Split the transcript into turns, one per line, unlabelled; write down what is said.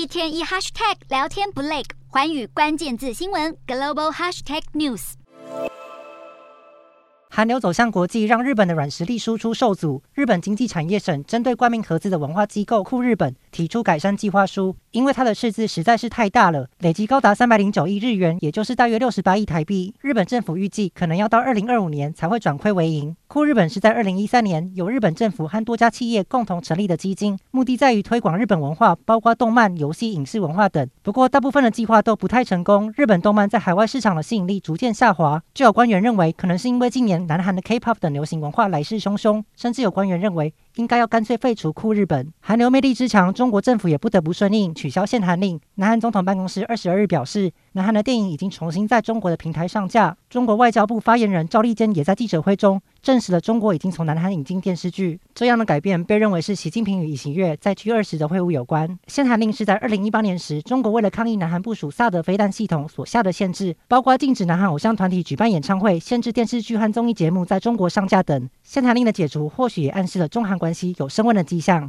一天一 hashtag 聊天不累，寰宇关键字新闻 global hashtag news。
韩流走向国际，让日本的软实力输出受阻。日本经济产业省针对冠名合资的文化机构酷日本提出改善计划书，因为它的赤字实在是太大了，累计高达三百零九亿日元，也就是大约六十八亿台币。日本政府预计可能要到二零二五年才会转亏为盈。酷日本是在二零一三年由日本政府和多家企业共同成立的基金，目的在于推广日本文化，包括动漫、游戏、影视文化等。不过，大部分的计划都不太成功，日本动漫在海外市场的吸引力逐渐下滑。就有官员认为，可能是因为近年南韩的 K-pop 等流行文化来势汹汹，甚至有官员认为应该要干脆废除酷日本。韩流魅力之强，中国政府也不得不顺应，取消限韩令。南韩总统办公室二十二日表示，南韩的电影已经重新在中国的平台上架。中国外交部发言人赵立坚也在记者会中证实了，中国已经从南韩引进电视剧。这样的改变被认为是习近平与尹锡悦在 G20 的会晤有关。限韩令是在二零一八年时，中国为了抗议南韩部署萨德飞弹系统所下的限制，包括禁止南韩偶像团体举办演唱会、限制电视剧和综艺节目在中国上架等。限韩令的解除，或许也暗示了中韩关系有升温的迹象。